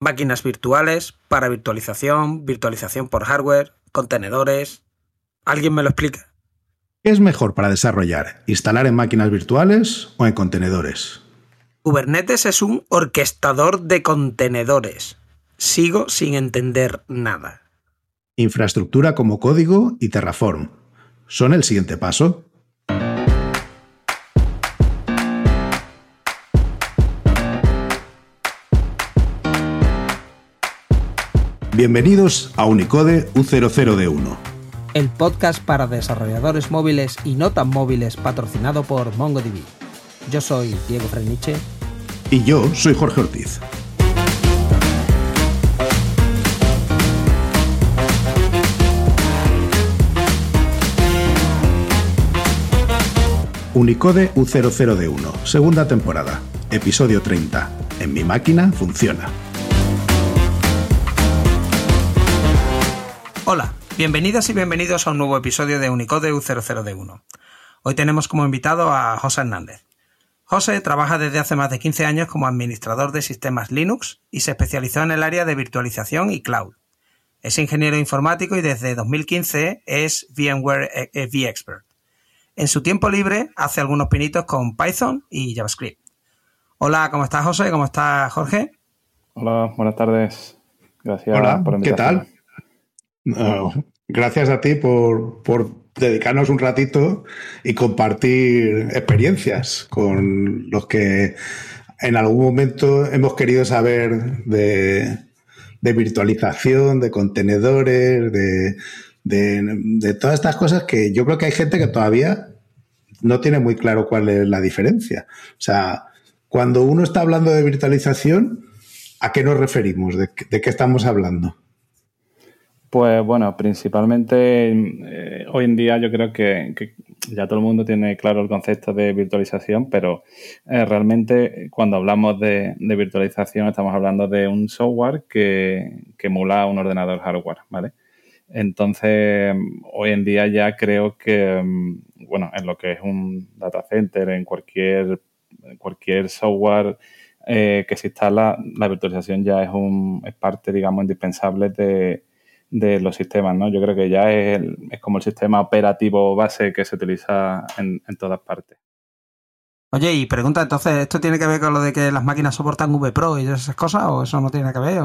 máquinas virtuales, para virtualización, virtualización por hardware, contenedores. ¿Alguien me lo explica? ¿Qué es mejor para desarrollar? ¿Instalar en máquinas virtuales o en contenedores? Kubernetes es un orquestador de contenedores. Sigo sin entender nada. Infraestructura como código y Terraform. ¿Son el siguiente paso? Bienvenidos a Unicode U00D1. El podcast para desarrolladores móviles y no tan móviles patrocinado por MongoDB. Yo soy Diego Freniche. Y yo soy Jorge Ortiz. Unicode U00D1, segunda temporada, episodio 30. En mi máquina funciona. Hola, bienvenidas y bienvenidos a un nuevo episodio de Unicode U00D1. Hoy tenemos como invitado a José Hernández. José trabaja desde hace más de 15 años como administrador de sistemas Linux y se especializó en el área de virtualización y cloud. Es ingeniero informático y desde 2015 es VMware vExpert. En su tiempo libre hace algunos pinitos con Python y JavaScript. Hola, ¿cómo estás José? ¿Cómo está Jorge? Hola, buenas tardes. Gracias Hola, por ¿Qué tal? Gracias a ti por, dedicarnos un ratito y compartir experiencias con los que en algún momento hemos querido saber de, virtualización, de contenedores, de, todas estas cosas que yo creo que hay gente que todavía no tiene muy claro cuál es la diferencia. O sea, cuando uno está hablando de virtualización, ¿a qué nos referimos? ¿De, de qué estamos hablando? Pues bueno, principalmente eh, hoy en día yo creo que, ya todo el mundo tiene claro el concepto de virtualización, pero eh, realmente cuando hablamos de, virtualización estamos hablando de un software que, emula un ordenador hardware, ¿vale? Entonces, hoy en día ya creo que, bueno, en lo que es un data center, en cualquier, cualquier software eh, que se instala, la virtualización ya es, un, es parte, digamos, indispensable de de los sistemas, ¿no? Yo creo que ya es, es como el sistema operativo base que se utiliza en, todas partes. Oye, y pregunta, entonces, ¿esto tiene que ver con lo de que las máquinas soportan VPRO y esas cosas o eso no tiene que ver?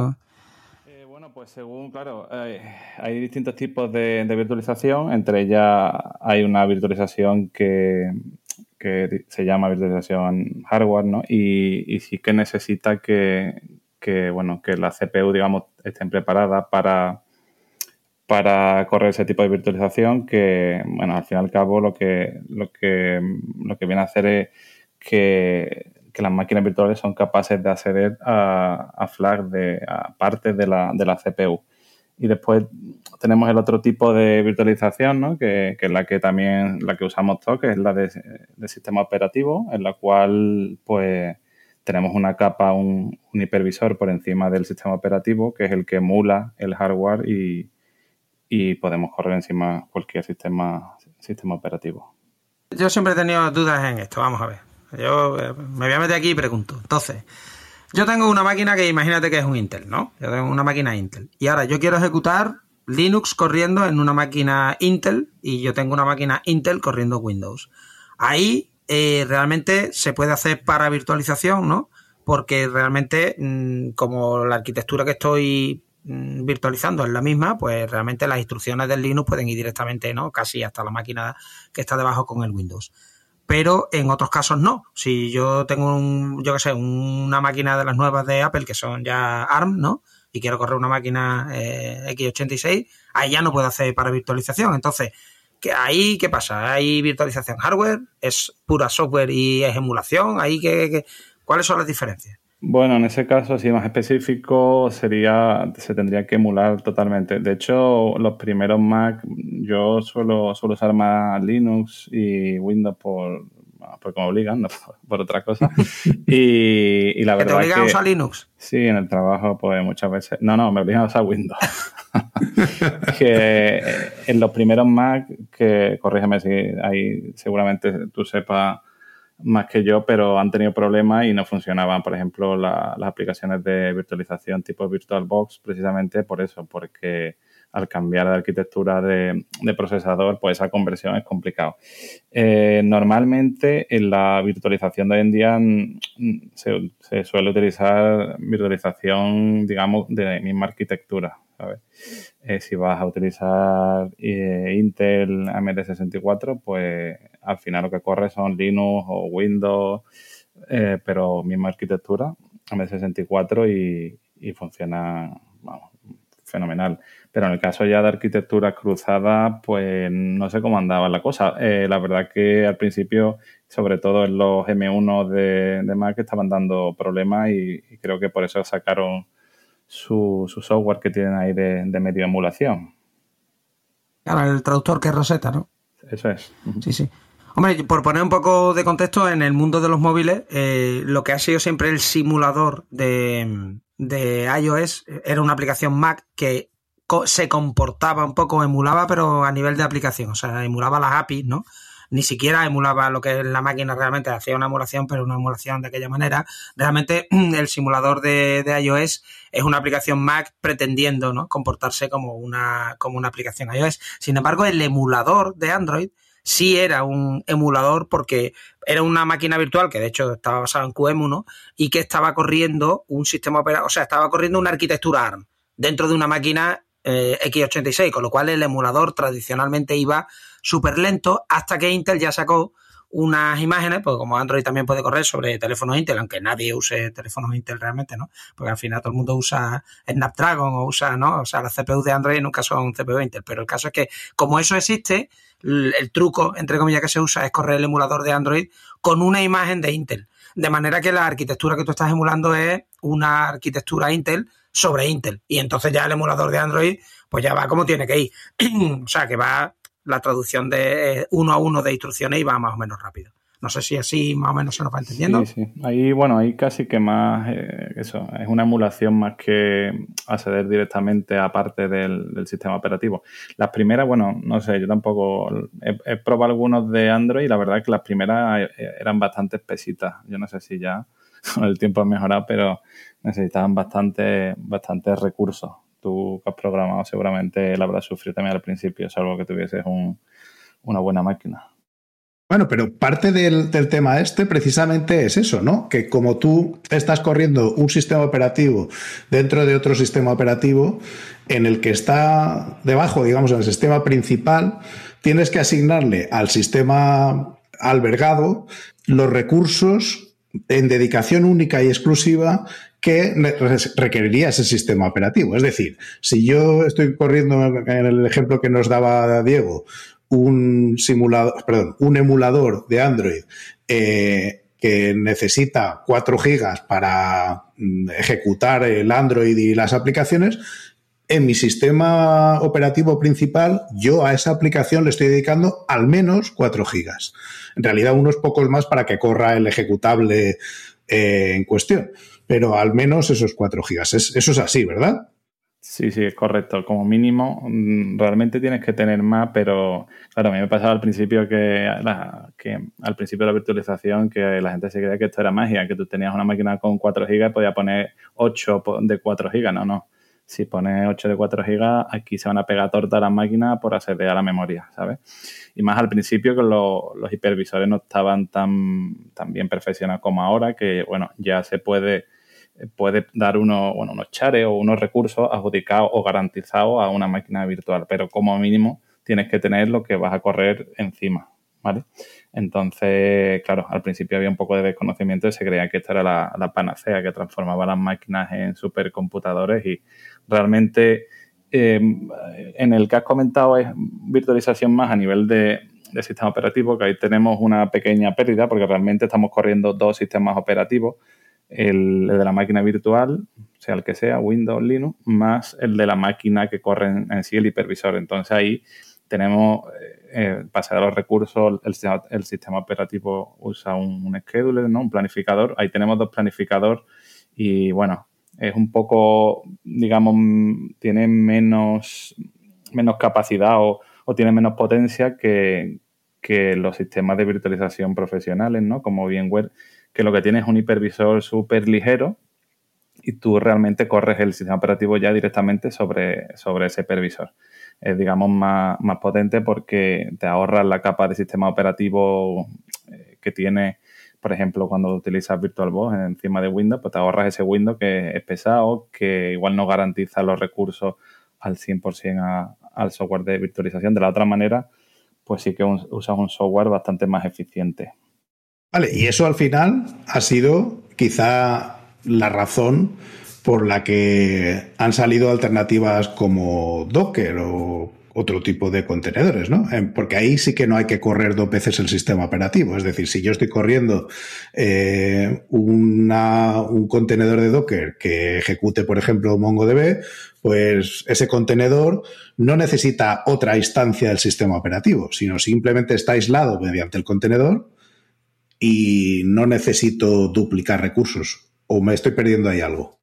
Eh, bueno, pues según, claro, hay distintos tipos de, virtualización, entre ellas hay una virtualización que, que se llama virtualización hardware, ¿no? Y, y sí que necesita que, que, bueno, que la CPU, digamos, estén preparadas para, para correr ese tipo de virtualización que, bueno, al fin y al cabo lo que, lo que, lo que viene a hacer es que, las máquinas virtuales son capaces de acceder a, a flags de a partes de la, de la CPU. Y después tenemos el otro tipo de virtualización, ¿no? que, que es la que también la que usamos todos, que es la de, de, sistema operativo, en la cual pues tenemos una capa, un, un hipervisor por encima del sistema operativo, que es el que emula el hardware y, y podemos correr encima cualquier sistema, sistema operativo. Yo siempre he tenido dudas en esto, vamos a ver. Yo eh, me voy a meter aquí y pregunto. Entonces, yo tengo una máquina que imagínate que es un Intel, ¿no? Yo tengo una máquina Intel. Y ahora yo quiero ejecutar Linux corriendo en una máquina Intel y yo tengo una máquina Intel corriendo Windows. Ahí eh, realmente se puede hacer para virtualización, ¿no? Porque realmente, mm, como la arquitectura que estoy virtualizando es la misma, pues realmente las instrucciones del Linux pueden ir directamente, ¿no? Casi hasta la máquina que está debajo con el Windows. Pero en otros casos no. Si yo tengo un, yo qué sé, una máquina de las nuevas de Apple que son ya ARM, ¿no? Y quiero correr una máquina eh, X86, ahí ya no puedo hacer para virtualización. Entonces, ¿qué, ahí qué pasa? ¿Hay virtualización hardware? ¿Es pura software y es emulación? ¿Ahí qué, ¿Cuáles son las diferencias? Bueno, en ese caso, si más específico, sería, se tendría que emular totalmente. De hecho, los primeros Mac, yo suelo, suelo usar más Linux y Windows por, porque me obligan, no por, otra cosa. Y, la verdad. ¿Te obligan a usar Linux? Sí, en el trabajo, pues muchas veces. No, no, me obligan a usar Windows. que en los primeros Mac, que corrígeme si ahí seguramente tú sepas más que yo, pero han tenido problemas y no funcionaban, por ejemplo, las aplicaciones de virtualización tipo VirtualBox, precisamente por eso, porque al cambiar de arquitectura de, procesador, pues esa conversión es complicado. Eh, normalmente en la virtualización de hoy en día mm, se, suele utilizar virtualización, digamos, de misma arquitectura. Eh, si vas a utilizar eh, Intel AMD64, pues al final lo que corre son Linux o Windows, pero misma arquitectura, AMD64 y, y funciona fenomenal. Pero en el caso ya de arquitectura cruzada, pues no sé cómo andaba la cosa. Eh, la verdad que al principio, sobre todo en los M1 de, de Mac, estaban dando problemas y, creo que por eso sacaron su, software que tienen ahí de, medio emulación. Claro, el traductor que es Rosetta, ¿no? Eso es. Sí, sí. Hombre, por poner un poco de contexto, en el mundo de los móviles, eh, lo que ha sido siempre el simulador de, de iOS era una aplicación Mac que se comportaba un poco, emulaba, pero a nivel de aplicación, o sea, emulaba las APIs, ¿no? Ni siquiera emulaba lo que la máquina realmente hacía una emulación, pero una emulación de aquella manera. Realmente el simulador de, iOS es una aplicación Mac pretendiendo ¿no? comportarse como una, como una aplicación iOS. Sin embargo, el emulador de Android sí era un emulador porque era una máquina virtual que de hecho estaba basada en QEMU, Y que estaba corriendo un sistema operativo, o sea, estaba corriendo una arquitectura ARM dentro de una máquina eh, X86, con lo cual el emulador tradicionalmente iba súper lento hasta que Intel ya sacó unas imágenes, pues como Android también puede correr sobre teléfonos Intel, aunque nadie use teléfonos Intel realmente, ¿no? Porque al final todo el mundo usa Snapdragon o usa, ¿no? O sea, las CPU de Android nunca son CPU Intel, pero el caso es que como eso existe, el truco, entre comillas, que se usa es correr el emulador de Android con una imagen de Intel. De manera que la arquitectura que tú estás emulando es una arquitectura Intel sobre Intel. Y entonces ya el emulador de Android, pues ya va como tiene que ir. o sea, que va la traducción de eh, uno a uno de instrucciones va más o menos rápido. No sé si así más o menos se nos va entendiendo. Sí, sí. Ahí, bueno, ahí casi que más, eh, eso, es una emulación más que acceder directamente a parte del, sistema operativo. Las primeras, bueno, no sé, yo tampoco he, he, probado algunos de Android y la verdad es que las primeras eh, eran bastante espesitas. Yo no sé si ya con el tiempo ha mejorado, pero necesitaban bastante, bastante recursos. Tú que has programado seguramente la habrás sufrido también al principio, salvo que tuvieses una buena máquina. Bueno, pero parte del, tema este precisamente es eso, ¿no? Que como tú estás corriendo un sistema operativo dentro de otro sistema operativo, en el que está debajo, digamos, en el sistema principal, tienes que asignarle al sistema albergado los recursos en dedicación única y exclusiva que requeriría ese sistema operativo. Es decir, si yo estoy corriendo en el ejemplo que nos daba Diego, un simulador, perdón, un emulador de Android eh, que necesita 4 gigas para mm, ejecutar el Android y las aplicaciones, en mi sistema operativo principal, yo a esa aplicación le estoy dedicando al menos 4 gigas. En realidad, unos pocos más para que corra el ejecutable eh, en cuestión pero al menos esos 4 gigas. eso es así, ¿verdad? Sí, sí, es correcto. Como mínimo, mm, realmente tienes que tener más, pero claro, a mí me pasaba al principio que, que al principio de la virtualización que la gente se creía que esto era magia, que tú tenías una máquina con 4 gigas y podías poner 8 de 4 gigas. No, no. Si pones 8 de 4 gigas, aquí se van a pegar torta a las máquinas por acceder a la memoria, ¿sabes? Y más al principio que los hipervisores no estaban tan, tan bien perfeccionados como ahora, que bueno, ya se puede puede dar uno, bueno, unos chares o unos recursos adjudicados o garantizados a una máquina virtual, pero como mínimo tienes que tener lo que vas a correr encima, ¿vale? Entonces, claro, al principio había un poco de desconocimiento y se creía que esta era la, panacea que transformaba las máquinas en supercomputadores y realmente eh, en el que has comentado es virtualización más a nivel de, de sistema operativo, que ahí tenemos una pequeña pérdida porque realmente estamos corriendo dos sistemas operativos el, de la máquina virtual, sea el que sea, Windows, Linux, más el de la máquina que corre en, sí el hipervisor. Entonces ahí tenemos, eh, eh para los recursos, el, el, sistema operativo usa un, un, scheduler, ¿no? un planificador. Ahí tenemos dos planificadores y bueno, es un poco, digamos, tiene menos, menos capacidad o, o tiene menos potencia que, que los sistemas de virtualización profesionales, ¿no? Como VMware, que lo que tiene es un hipervisor súper ligero y tú realmente corres el sistema operativo ya directamente sobre, sobre ese hipervisor. Es, digamos, más, más potente porque te ahorras la capa de sistema operativo eh, que tiene, por ejemplo, cuando utilizas VirtualBox encima de Windows, pues te ahorras ese Windows que es pesado, que igual no garantiza los recursos al 100% al software de virtualización. De la otra manera, pues sí que usas un software bastante más eficiente. Vale, y eso al final ha sido quizá la razón por la que han salido alternativas como Docker o otro tipo de contenedores, ¿no? Porque ahí sí que no hay que correr dos veces el sistema operativo. Es decir, si yo estoy corriendo eh, un contenedor de Docker que ejecute, por ejemplo, MongoDB, pues ese contenedor no necesita otra instancia del sistema operativo, sino simplemente está aislado mediante el contenedor y no necesito duplicar recursos. ¿O me estoy perdiendo ahí algo?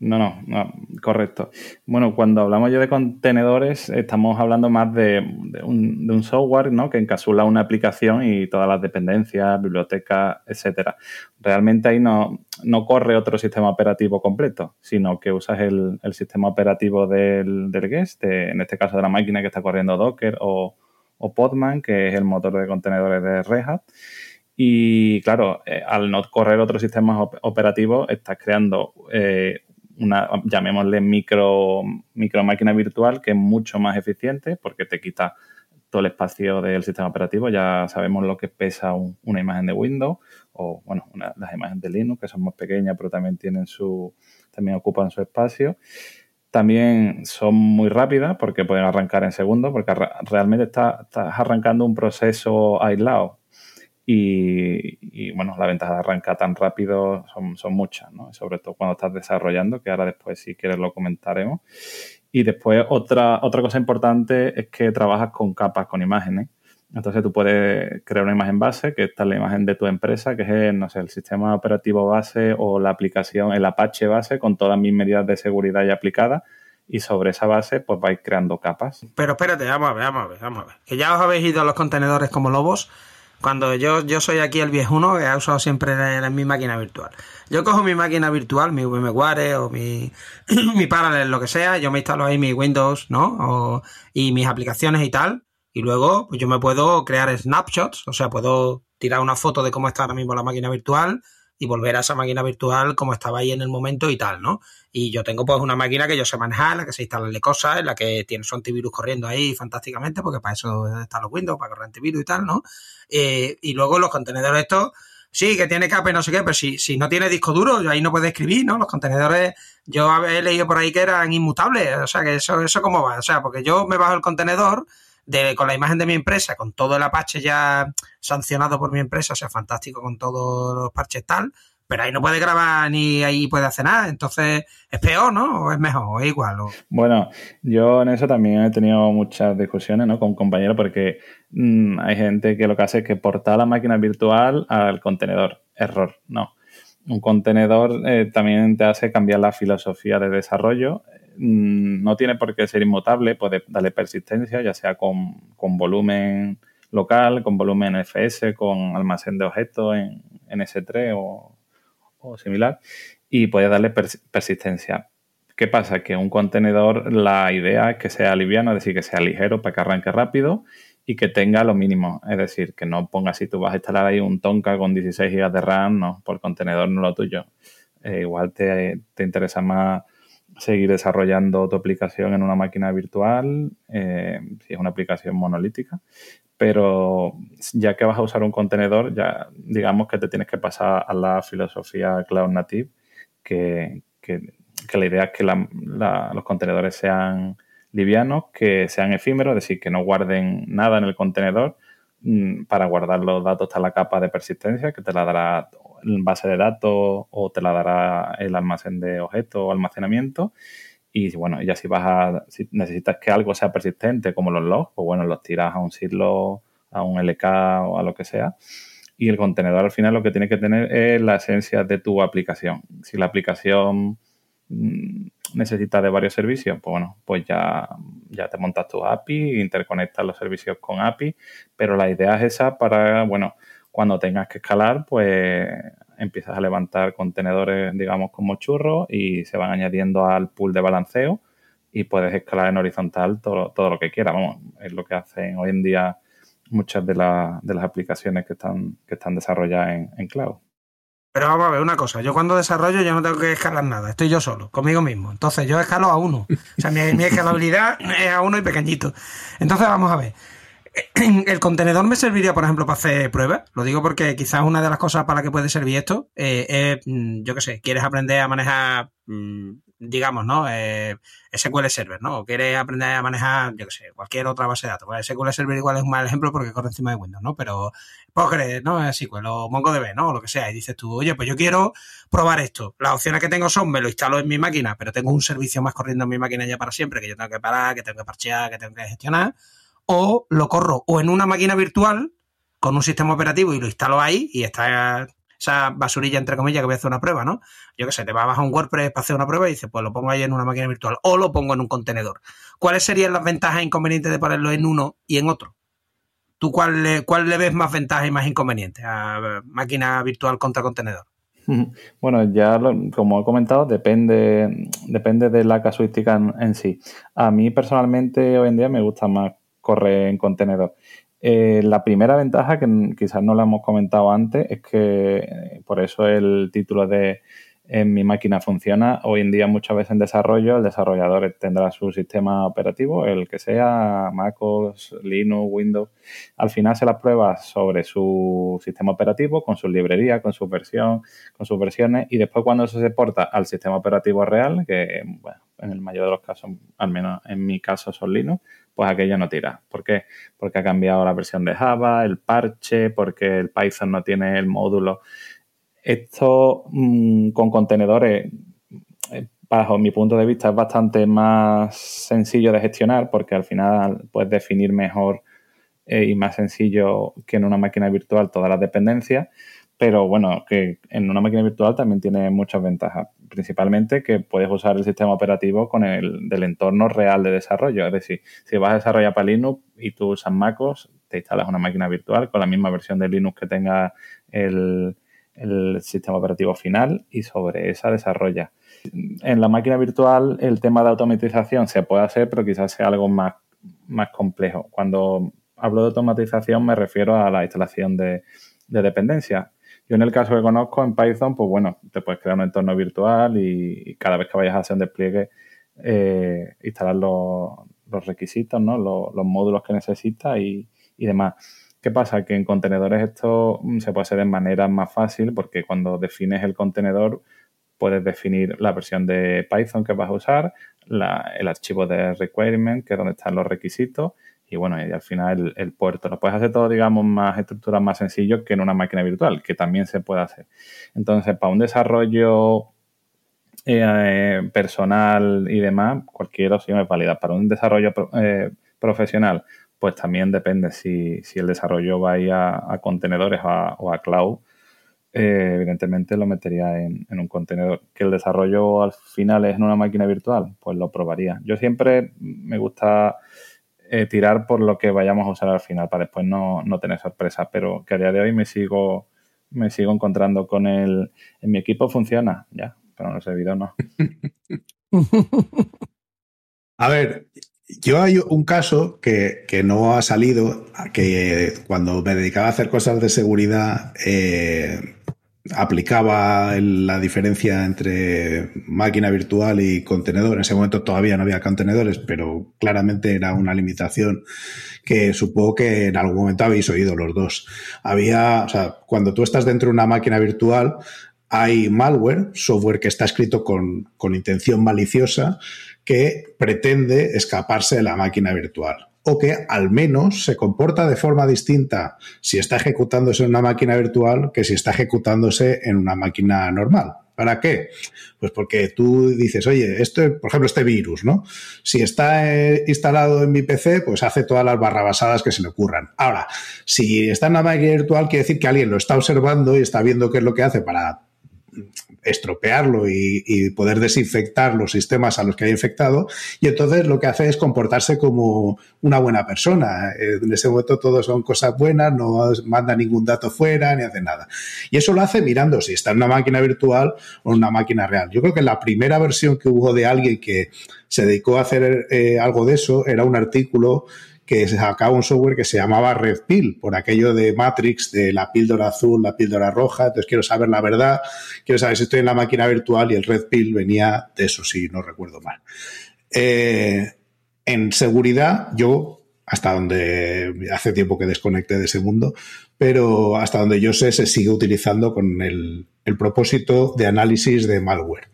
No, no, no, correcto. Bueno, cuando hablamos ya de contenedores, estamos hablando más de, un, software ¿no? que encapsula una aplicación y todas las dependencias, bibliotecas, etcétera. Realmente ahí no, no corre otro sistema operativo completo, sino que usas el, sistema operativo del, del guest, en este caso de la máquina que está corriendo Docker o, o Podman, que es el motor de contenedores de Red Hat. Y claro, eh, al no correr otro sistema operativo, estás creando eh, una, llamémosle micro, micro máquina virtual que es mucho más eficiente porque te quita todo el espacio del sistema operativo. Ya sabemos lo que pesa una imagen de Windows o, bueno, las imágenes de Linux, que son más pequeñas, pero también tienen su, también ocupan su espacio. También son muy rápidas porque pueden arrancar en segundos, porque realmente estás arrancando un proceso aislado y, bueno, la ventaja de arrancar tan rápido son, son muchas, ¿no? Sobre todo cuando estás desarrollando, que ahora después si quieres lo comentaremos. Y después otra, otra cosa importante es que trabajas con capas, con imágenes. Entonces tú puedes crear una imagen base, que esta es la imagen de tu empresa, que es, no sé, el sistema operativo base o la aplicación, el Apache base, con todas mis medidas de seguridad ya aplicadas. Y sobre esa base, pues vais creando capas. Pero espérate, vamos a ver, vamos a ver, vamos a ver. Que ya os habéis ido a los contenedores como lobos cuando yo, yo soy aquí el viejuno ha usado siempre en, mi máquina virtual. Yo cojo mi máquina virtual, mi VMware o mi, mi Parallel, lo que sea, yo me instalo ahí mi Windows, ¿no? y mis aplicaciones y tal. Y luego, pues yo me puedo crear snapshots, o sea, puedo tirar una foto de cómo está ahora mismo la máquina virtual y volver a esa máquina virtual como estaba ahí en el momento y tal, ¿no? Y yo tengo pues una máquina que yo sé manejar, en la que se instalan cosas, en la que tiene su antivirus corriendo ahí fantásticamente, porque para eso están los Windows, para correr antivirus y tal, ¿no? Eh, y luego los contenedores estos, sí, que tiene capa no sé qué, pero si, si no tiene disco duro, ahí no puedo escribir, ¿no? Los contenedores, yo he leído por ahí que eran inmutables, o sea, que eso, eso cómo va, o sea, porque yo me bajo el contenedor, con la imagen de mi empresa, con todo el Apache ya sancionado por mi empresa, o sea, fantástico con todos los parches tal, pero ahí no puede grabar ni ahí puede hacer nada, entonces es peor, ¿no? O es mejor, o es igual. Bueno, yo en eso también he tenido muchas discusiones ¿no? con compañeros porque mm, hay gente que lo que hace es que porta la máquina virtual al contenedor. Error, no. Un contenedor eh, también te hace cambiar la filosofía de desarrollo Mm, no tiene por qué ser inmutable, puede darle persistencia, ya sea con, volumen local, con volumen FS, con almacén de objetos en, S3 o, similar, y puede darle persistencia. ¿Qué pasa? Que un contenedor, la idea es que sea liviano, es decir, que sea ligero para que arranque rápido y que tenga lo mínimo. Es decir, que no ponga si tú vas a instalar ahí un Tonka con 16 GB de RAM, no, por contenedor no lo tuyo. Eh, igual te, te interesa más seguir desarrollando tu aplicación en una máquina virtual, eh, si es una aplicación monolítica, pero ya que vas a usar un contenedor, ya digamos que te tienes que pasar a la filosofía Cloud Native, que, la idea es que los contenedores sean livianos, que sean efímeros, es decir, que no guarden nada en el contenedor. Mm, para guardar los datos está la capa de persistencia, que te la dará base de datos o te la dará el almacén de objetos o almacenamiento. Y bueno, ya si vas a, si necesitas que algo sea persistente, como los logs, pues bueno, los tiras a un silo, a un LK o a lo que sea. Y el contenedor al final lo que tiene que tener es la esencia de tu aplicación. Si la aplicación mm, necesita de varios servicios, pues bueno, pues ya ya te montas tu API, interconectas los servicios con API, pero la idea es esa para, bueno, cuando tengas que escalar, pues empiezas a levantar contenedores, digamos, como churros y se van añadiendo al pool de balanceo y puedes escalar en horizontal todo, todo lo que quieras. Vamos, es lo que hacen hoy en día muchas de, de las aplicaciones que están, que están desarrolladas en, en cloud. Pero vamos a ver una cosa, yo cuando desarrollo yo no tengo que escalar nada, estoy yo solo, conmigo mismo. Entonces yo escalo a uno. O sea, mi escalabilidad es a uno y pequeñito. Entonces vamos a ver. el contenedor me serviría, por ejemplo, para hacer pruebas. Lo digo porque quizás una de las cosas para las que puede servir esto eh, es, mm, yo qué sé, quieres aprender a manejar, mm, digamos, ¿no? Eh, SQL Server, ¿no? O quieres aprender a manejar, yo qué sé, cualquier otra base de datos. SQL Server igual es un mal ejemplo porque corre encima de Windows, ¿no? Pero Postgres, ¿no? SQL o MongoDB, ¿no? O lo que sea. Y dices tú, oye, pues yo quiero probar esto. Las opciones que tengo son, me lo instalo en mi máquina, pero tengo un servicio más corriendo en mi máquina ya para siempre, que yo tengo que parar, que tengo que parchear, que tengo que gestionar o lo corro o en una máquina virtual con un sistema operativo y lo instalo ahí y está esa basurilla, entre comillas, que voy a hacer una prueba, ¿no? Yo qué sé, te va a bajar un WordPress para hacer una prueba y dices, pues lo pongo ahí en una máquina virtual o lo pongo en un contenedor. ¿Cuáles serían las ventajas e inconvenientes de ponerlo en uno y en otro? ¿Tú cuál le, cuál le ves más ventajas y más inconvenientes a máquina virtual contra contenedor? Bueno, ya como he comentado, depende, depende de la casuística en, sí. A mí personalmente hoy en día me gusta más corre en contenedor. Eh, la primera ventaja, que quizás no la hemos comentado antes, es que eh, por eso el título de en mi máquina funciona. Hoy en día muchas veces en desarrollo el desarrollador tendrá su sistema operativo, el que sea, MacOS, Linux, Windows. Al final se las prueba sobre su sistema operativo, con su librería, con su versión, con sus versiones y después cuando eso se porta al sistema operativo real, que bueno, en el mayor de los casos, al menos en mi caso son Linux, pues aquello no tira. ¿Por qué? Porque ha cambiado la versión de Java, el parche, porque el Python no tiene el módulo esto mm, con contenedores, eh, bajo mi punto de vista, es bastante más sencillo de gestionar porque al final puedes definir mejor eh, y más sencillo que en una máquina virtual todas las dependencias. Pero bueno, que en una máquina virtual también tiene muchas ventajas. Principalmente que puedes usar el sistema operativo con el del entorno real de desarrollo. Es decir, si vas a desarrollar para Linux y tú usas MacOS, te instalas una máquina virtual con la misma versión de Linux que tenga el, el sistema operativo final y sobre esa desarrolla. En la máquina virtual el tema de automatización se puede hacer, pero quizás sea algo más, más complejo. Cuando hablo de automatización me refiero a la instalación de, de dependencias. Yo en el caso que conozco en Python, pues bueno, te puedes crear un entorno virtual y, cada vez que vayas a hacer un despliegue, eh, instalar los, requisitos, ¿no? los, módulos que necesitas y, y demás. ¿Qué pasa? Que en contenedores esto mm, se puede hacer de manera más fácil porque cuando defines el contenedor puedes definir la versión de Python que vas a usar, el archivo de requirement, que es donde están los requisitos, y bueno, y al final el, puerto. Lo puedes hacer todo, digamos, más estructuras más sencillo que en una máquina virtual, que también se puede hacer. Entonces, para un desarrollo eh, personal y demás, cualquier opción es válida. Para un desarrollo eh, profesional, pues también depende si, el desarrollo va a ir a, contenedores o a cloud. Eh, evidentemente lo metería en, un contenedor. Que el desarrollo al final es en una máquina virtual, pues lo probaría. Yo siempre me gusta eh, tirar por lo que vayamos a usar al final para después no, tener sorpresa, pero que a día de hoy me sigo, me sigo encontrando con el... En mi equipo funciona, ya, pero en el servidor no. A ver, yo hay un caso que, no ha salido, que cuando me dedicaba a hacer cosas de seguridad, eh, aplicaba la diferencia entre máquina virtual y contenedor. En ese momento todavía no había contenedores, pero claramente era una limitación que supongo que en algún momento habéis oído los dos. Había, o sea, cuando tú estás dentro de una máquina virtual, hay malware, software que está escrito con, con intención maliciosa, que pretende escaparse de la máquina virtual o que al menos se comporta de forma distinta si está ejecutándose en una máquina virtual que si está ejecutándose en una máquina normal. ¿Para qué? Pues porque tú dices, oye, esto, por ejemplo, este virus, ¿no? Si está eh, instalado en mi PC, pues hace todas las barrabasadas que se le ocurran. Ahora, si está en una máquina virtual, quiere decir que alguien lo está observando y está viendo qué es lo que hace para estropearlo y, poder desinfectar los sistemas a los que haya infectado. Y entonces lo que hace es comportarse como una buena persona. En ese momento todo son cosas buenas, no manda ningún dato fuera ni hace nada. Y eso lo hace mirando si está en una máquina virtual o en una máquina real. Yo creo que la primera versión que hubo de alguien que se dedicó a hacer eh, algo de eso era un artículo que sacaba un software que se llamaba Red Pill, por aquello de Matrix, de la píldora azul, la píldora roja. Entonces quiero saber la verdad, quiero saber si estoy en la máquina virtual y el Red Pill venía de eso, si no recuerdo mal. Eh, en seguridad, yo, hasta donde hace tiempo que desconecté de ese mundo, pero hasta donde yo sé, se sigue utilizando con el, propósito de análisis de malware.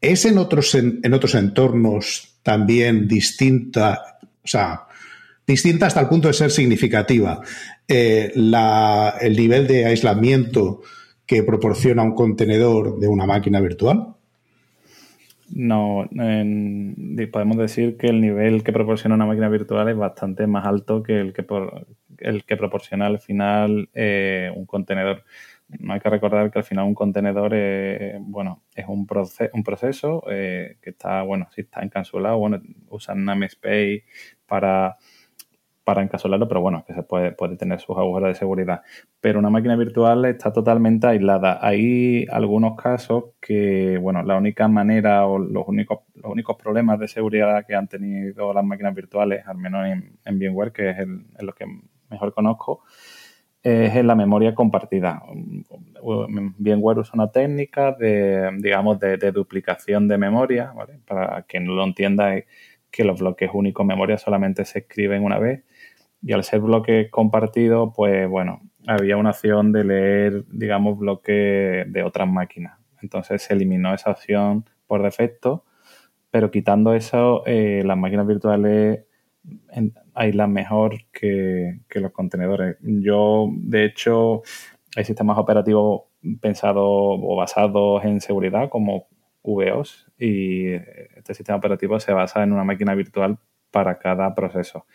¿Es en otros, en otros entornos también distinta? O sea, distinta hasta el punto de ser significativa. Eh, el nivel de aislamiento que proporciona un contenedor de una máquina virtual? No, podemos decir que el nivel que proporciona una máquina virtual es bastante más alto que el que, el que proporciona al final eh, un contenedor. No hay que recordar que al final un contenedor bueno, es un, un proceso eh, que está, bueno, si está encapsulado, bueno, usan namespace para para encapsularlo, pero bueno, que se puede, puede tener sus agujeros de seguridad. Pero una máquina virtual está totalmente aislada. Hay algunos casos que, bueno, la única manera o los únicos, los únicos problemas de seguridad que han tenido las máquinas virtuales, al menos en, en VMware, que es el, lo que mejor conozco, es en la memoria compartida. VMware usa una técnica de, digamos, de, de duplicación de memoria, ¿vale? Para quien no lo entienda, es que los bloques únicos memoria solamente se escriben una vez y al ser bloque compartido, pues bueno, había una opción de leer, digamos, bloque de otras máquinas. Entonces se eliminó esa opción por defecto, pero quitando eso, eh, las máquinas virtuales aislan mejor que, los contenedores. Yo, de hecho, hay sistemas operativos pensados o basados en seguridad como VOS y este sistema operativo se basa en una máquina virtual para cada proceso.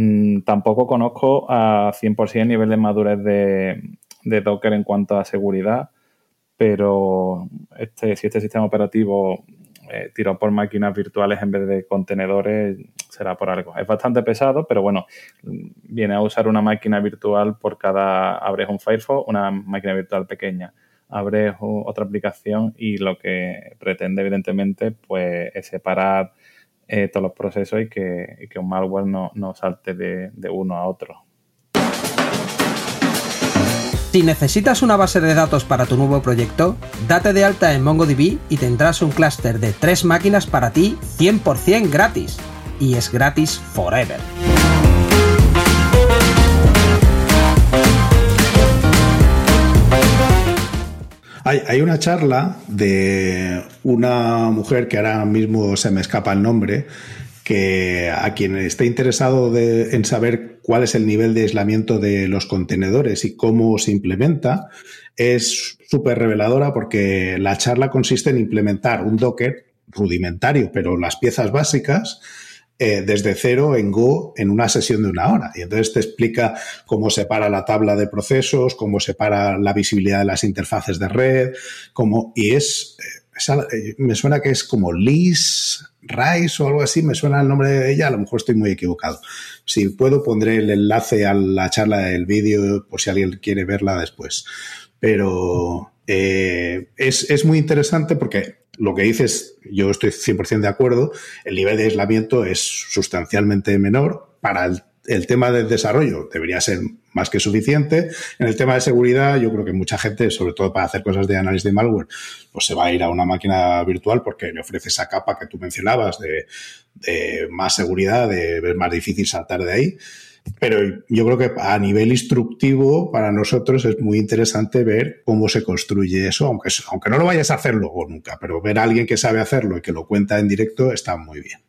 Mm, tampoco conozco a 100% el nivel de madurez de, Docker en cuanto a seguridad, pero este, si este sistema operativo eh, por máquinas virtuales en vez de contenedores, será por algo. Es bastante pesado, pero bueno, viene a usar una máquina virtual por cada, abres un Firefox, una máquina virtual pequeña, abres otra aplicación y lo que pretende evidentemente pues es separar eh, todos los procesos y que, un malware no, salte de, de uno a otro. Si necesitas una base de datos para tu nuevo proyecto, date de alta en MongoDB y tendrás un clúster de tres máquinas para ti 100% gratis. Y es gratis forever. Hay, una charla de una mujer que ahora mismo se me escapa el nombre, que a quien esté interesado en saber cuál es el nivel de aislamiento de los contenedores y cómo se implementa, es súper reveladora porque la charla consiste en implementar un Docker rudimentario, pero las piezas básicas, eh, desde cero en Go en una sesión de una hora. Y entonces te explica cómo separa la tabla de procesos, cómo separa la visibilidad de las interfaces de red, cómo, y es, eh, me suena que es como Liz Rice o algo así, me suena el nombre de ella, a lo mejor estoy muy equivocado. Si puedo, pondré el enlace a la charla del vídeo por si alguien quiere verla después. Pero eh, es, es muy interesante porque lo que dices, yo estoy 100% de acuerdo, el nivel de aislamiento es sustancialmente menor. Para el, tema del desarrollo debería ser más que suficiente. En el tema de seguridad, yo creo que mucha gente, sobre todo para hacer cosas de análisis de malware, pues se va a ir a una máquina virtual porque le ofrece esa capa que tú mencionabas de, más seguridad, de es más difícil saltar de ahí. Pero yo creo que a nivel instructivo para nosotros es muy interesante ver cómo se construye eso, aunque, aunque no lo vayas a hacer luego nunca, pero ver a alguien que sabe hacerlo y que lo cuenta en directo está muy bien.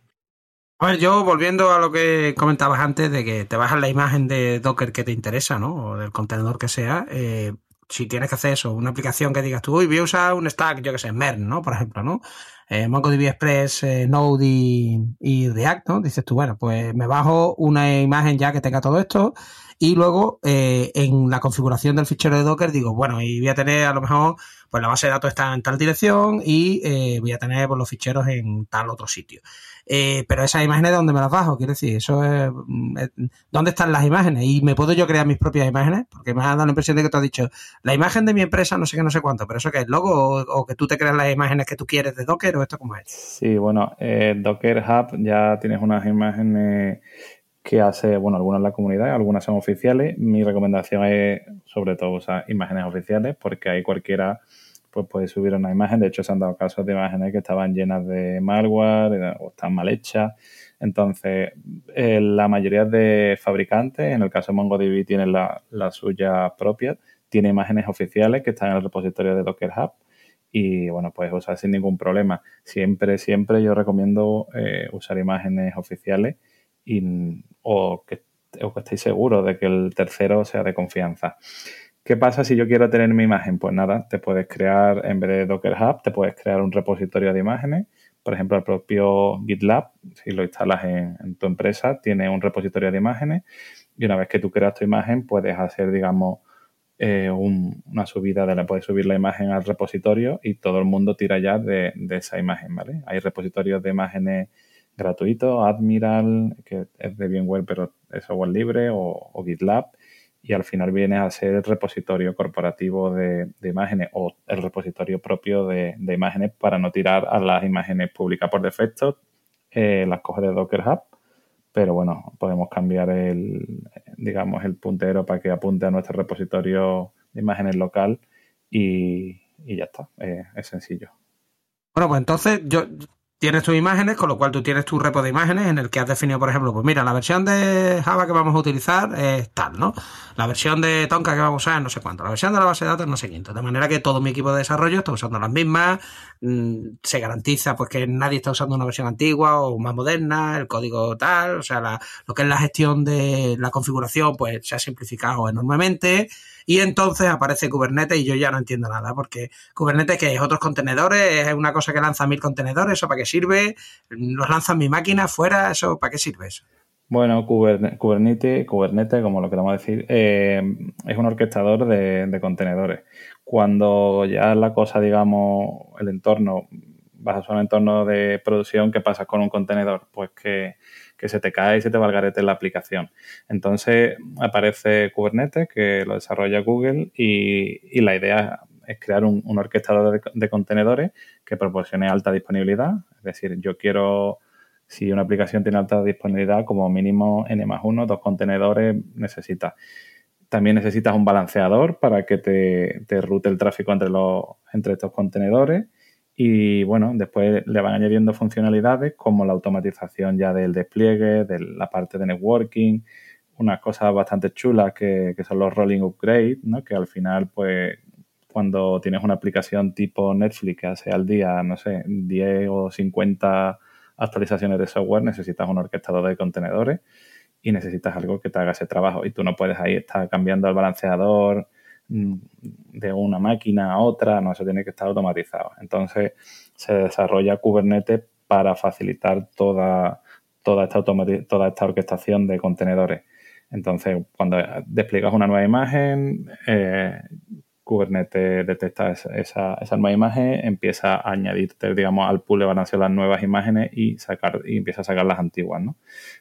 A ver, yo volviendo a lo que comentabas antes de que te bajas la imagen de Docker que te interesa, ¿no? O del contenedor que sea, eh, si tienes que hacer eso, una aplicación que digas tú, uy, voy a usar un stack, yo que sé, MERN, ¿no? Por ejemplo, ¿no? Eh, MongoDB Express, eh, Node y, React, ¿no? Dices tú, bueno, pues me bajo una imagen ya que tenga todo esto y luego eh, en la configuración del fichero de Docker digo, bueno, y voy a tener a lo mejor, pues la base de datos está en tal dirección y eh, voy a tener pues, los ficheros en tal otro sitio. Eh, pero esas imágenes, ¿de dónde me las bajo? Quiero decir, eso es, mm, ¿dónde están las imágenes? Y me puedo yo crear mis propias imágenes, porque me ha dado la impresión de que tú has dicho, la imagen de mi empresa, no sé qué, no sé cuánto, pero eso que es logo o, que tú te creas las imágenes que tú quieres de Docker o esto como es. Sí, bueno, Docker Hub ya tienes unas imágenes que hace, bueno, algunas en la comunidad, algunas son oficiales. Mi recomendación es, sobre todo, usar imágenes oficiales, porque ahí cualquiera pues puede subir una imagen. De hecho, se han dado casos de imágenes que estaban llenas de malware o están mal hechas. Entonces, eh, la mayoría de fabricantes, en el caso de MongoDB, tienen la, suya propia, tiene imágenes oficiales que están en el repositorio de Docker Hub y bueno, puedes usar sin ningún problema. Siempre, siempre yo recomiendo eh, usar imágenes oficiales y, o, que, o que estéis seguros de que el tercero sea de confianza. ¿Qué pasa si yo quiero tener mi imagen? Pues nada, te puedes crear, en vez de Docker Hub, te puedes crear un repositorio de imágenes. Por ejemplo, el propio GitLab, si lo instalas en, tu empresa, tiene un repositorio de imágenes. Y una vez que tú creas tu imagen, puedes hacer, digamos, eh, una subida de la, puedes subir la imagen al repositorio y todo el mundo tira ya de, esa imagen, ¿vale? Hay repositorios de imágenes gratuito, Admiral, que es de VMware pero es software libre, o, GitLab, y al final viene a ser el repositorio corporativo de, imágenes o el repositorio propio de, imágenes para no tirar a las imágenes públicas por defecto, eh, las coge de Docker Hub, pero bueno, podemos cambiar el, digamos, el puntero para que apunte a nuestro repositorio de imágenes local y, ya está, eh, es sencillo. Bueno, pues entonces yo tienes tus imágenes, con lo cual tú tienes tu repo de imágenes en el que has definido, por ejemplo, pues mira, la versión de Java que vamos a utilizar es tal, ¿no? La versión de Tonka que vamos a usar no sé cuánto, la versión de la base de datos no sé cuánto. De manera que todo mi equipo de desarrollo está usando las mismas, mm, se garantiza pues que nadie está usando una versión antigua o más moderna, el código tal, o sea, lo que es la gestión de la configuración pues se ha simplificado enormemente y entonces aparece Kubernetes y yo ya no entiendo nada, porque Kubernetes que es otros contenedores, es una cosa que lanza mil contenedores, ¿eso para qué sirve? ¿Los lanza mi máquina fuera? ¿Eso para qué sirve eso? Bueno, Kubernetes, Kubernetes, como lo queramos decir, eh, es un orquestador de, contenedores. Cuando ya la cosa, digamos, el entorno, vas a un entorno de producción, ¿qué pasa con un contenedor? Pues que que se te cae y se te va al la aplicación. Entonces aparece Kubernetes, que lo desarrolla Google, y, la idea es crear un, orquestador de, contenedores que proporcione alta disponibilidad. Es decir, yo quiero, si una aplicación tiene alta disponibilidad, como mínimo n más uno, dos contenedores necesitas. También necesitas un balanceador para que te, te rute el tráfico entre, los, entre estos contenedores y bueno, después le van añadiendo funcionalidades como la automatización ya del despliegue, de la parte de networking, unas cosas bastante chulas que, son los rolling upgrades, ¿no? que al final, pues, cuando tienes una aplicación tipo Netflix que hace al día, no sé, 10 o 50 actualizaciones de software, necesitas un orquestador de contenedores y necesitas algo que te haga ese trabajo. Y tú no puedes ahí estar cambiando el balanceador, de una máquina a otra, no, eso tiene que estar automatizado. Entonces se desarrolla Kubernetes para facilitar toda, toda, esta, toda esta orquestación de contenedores. Entonces, cuando despliegas una nueva imagen, eh, Kubernetes detecta esa, esa, nueva imagen, empieza a añadirte, digamos, al pool de balanceo las nuevas imágenes y sacar y empieza a sacar las antiguas, ¿no?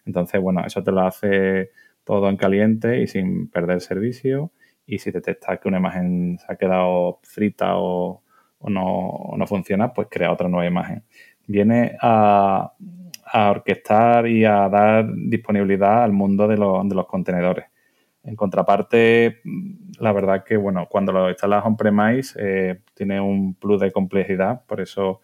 Entonces, bueno, eso te lo hace todo en caliente y sin perder servicio y si detectas que una imagen se ha quedado frita o, no, funciona, pues crea otra nueva imagen. Viene a, orquestar y a dar disponibilidad al mundo de, los contenedores. En contraparte, la verdad que, bueno, cuando lo instalas on-premise eh, tiene un plus de complejidad, por eso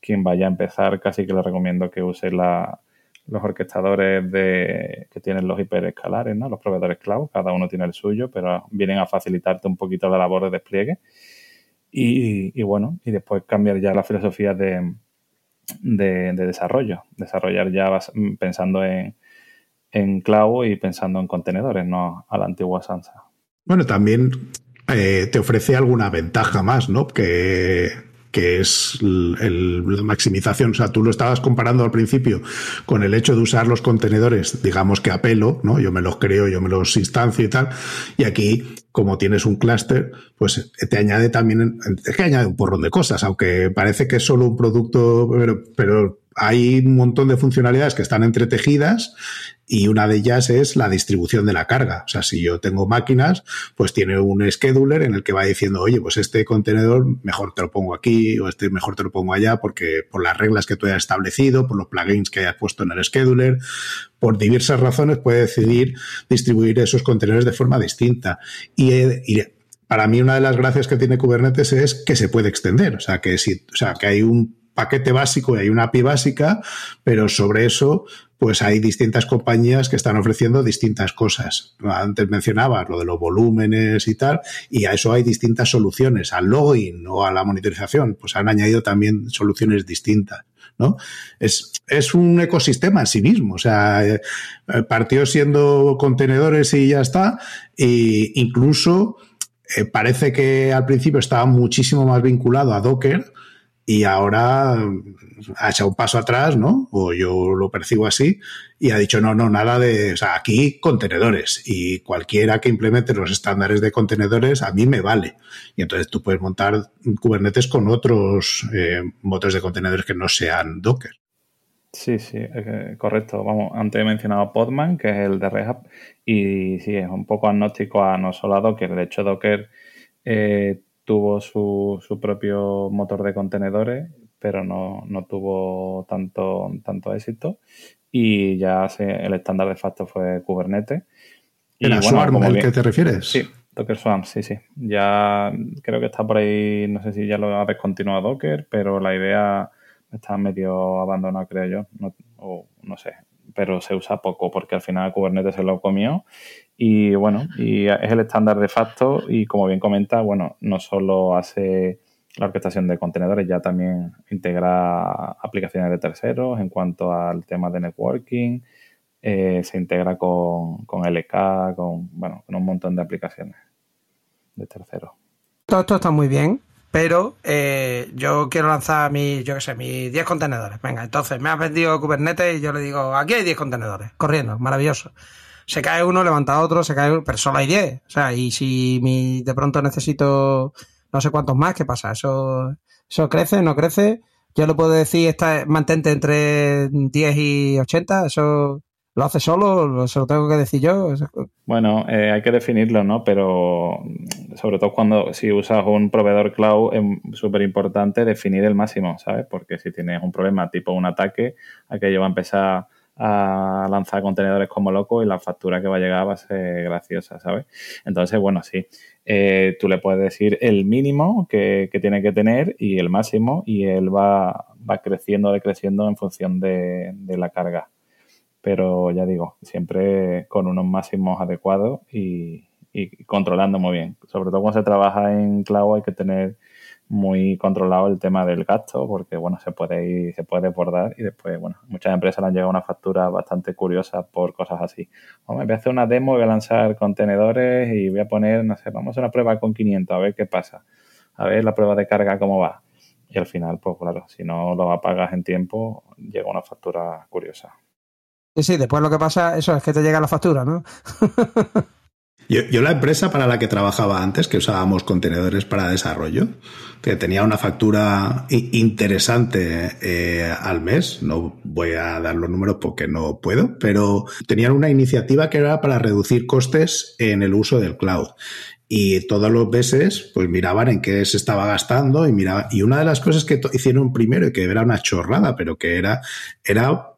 quien vaya a empezar casi que le recomiendo que use la, los orquestadores de, que tienen los hiperescalares, ¿no? los proveedores cloud, cada uno tiene el suyo, pero vienen a facilitarte un poquito la labor de despliegue. Y, bueno, y después cambiar ya la filosofía de, de, desarrollo, desarrollar ya pensando en, en cloud y pensando en contenedores, no a la antigua Sansa. Bueno, también eh, te ofrece alguna ventaja más, ¿no? Que que es la maximización. O sea, tú lo estabas comparando al principio con el hecho de usar los contenedores, digamos que a pelo, ¿no? Yo me los creo, yo me los instancio y tal. Y aquí, como tienes un clúster, pues te añade también, es que añade un porrón de cosas, aunque parece que es solo un producto, pero, pero hay un montón de funcionalidades que están entretejidas y una de ellas es la distribución de la carga. O sea, si yo tengo máquinas, pues tiene un scheduler en el que va diciendo, oye, pues este contenedor mejor te lo pongo aquí o este mejor te lo pongo allá porque por las reglas que tú hayas establecido, por los plugins que hayas puesto en el scheduler, por diversas razones puede decidir distribuir esos contenedores de forma distinta. Y, y para mí una de las gracias que tiene Kubernetes es que se puede extender. O sea, que si, o sea, que hay un paquete básico y hay una API básica, pero sobre eso pues hay distintas compañías que están ofreciendo distintas cosas. Antes mencionaba lo de los volúmenes y tal, y a eso hay distintas soluciones. Al login o a la monitorización, pues han añadido también soluciones distintas. ¿no? Es, es un ecosistema en sí mismo. O sea, eh, partió siendo contenedores y ya está. E incluso eh, parece que al principio estaba muchísimo más vinculado a Docker y ahora ha echado un paso atrás, ¿no? O yo lo percibo así, y ha dicho, no, no, nada de, o sea, aquí contenedores, y cualquiera que implemente los estándares de contenedores a mí me vale. Y entonces tú puedes montar Kubernetes con otros eh, motores de contenedores que no sean Docker. Sí, sí, correcto. Vamos, antes he mencionado Podman, que es el de Red y sí, es un poco agnóstico a no solo a Docker. De hecho, Docker eh, tuvo su, su, propio motor de contenedores, pero no, no tuvo tanto, tanto éxito. Y ya se, el estándar de facto fue Kubernetes. ¿En bueno, Swarm al que te refieres? Sí, Docker Swarm, sí, sí. Ya creo que está por ahí, no sé si ya lo ha descontinuado Docker, pero la idea está medio abandonada, creo yo. No, o no sé, pero se usa poco porque al final Kubernetes se lo comió y bueno, y es el estándar de facto y como bien comenta, bueno, no solo hace la orquestación de contenedores, ya también integra aplicaciones de terceros en cuanto al tema de networking, eh, se integra con, con LK, con, bueno, con un montón de aplicaciones de terceros. Todo esto está muy bien, pero eh, yo quiero lanzar mis, yo qué sé, mis 10 contenedores. Venga, entonces me has vendido Kubernetes y yo le digo, aquí hay 10 contenedores, corriendo, maravilloso se cae uno, levanta otro, se cae uno, pero solo hay 10. O sea, y si mi, de pronto necesito no sé cuántos más, ¿qué pasa? ¿Eso, eso crece, no crece? Yo lo puedo decir, está, mantente entre 10 y 80, eso lo hace solo, se lo tengo que decir yo. Bueno, eh, hay que definirlo, ¿no? Pero sobre todo cuando si usas un proveedor cloud es súper importante definir el máximo, ¿sabes? Porque si tienes un problema tipo un ataque, aquello va a empezar a lanzar contenedores como loco y la factura que va a llegar va a ser graciosa, ¿sabes? Entonces, bueno, sí, eh, tú le puedes decir el mínimo que, tiene que tener y el máximo y él va, va creciendo, decreciendo en función de, la carga. Pero ya digo, siempre con unos máximos adecuados y, controlando muy bien. Sobre todo cuando se trabaja en cloud hay que tener muy controlado el tema del gasto porque bueno se puede ir, se puede bordar y después bueno muchas empresas le han llegado una factura bastante curiosa por cosas así. Me voy a hacer una demo voy a lanzar contenedores y voy a poner no sé vamos a una prueba con 500 a ver qué pasa. A ver la prueba de carga cómo va. Y al final pues claro si no lo apagas en tiempo llega una factura curiosa sí sí después lo que pasa eso es que te llega la factura no Yo, la empresa para la que trabajaba antes, que usábamos contenedores para desarrollo, que tenía una factura interesante eh, al mes, no voy a dar los números porque no puedo, pero tenían una iniciativa que era para reducir costes en el uso del cloud. Y todos los meses, pues miraban en qué se estaba gastando y miraba. Y una de las cosas que hicieron primero y que era una chorrada, pero que era, era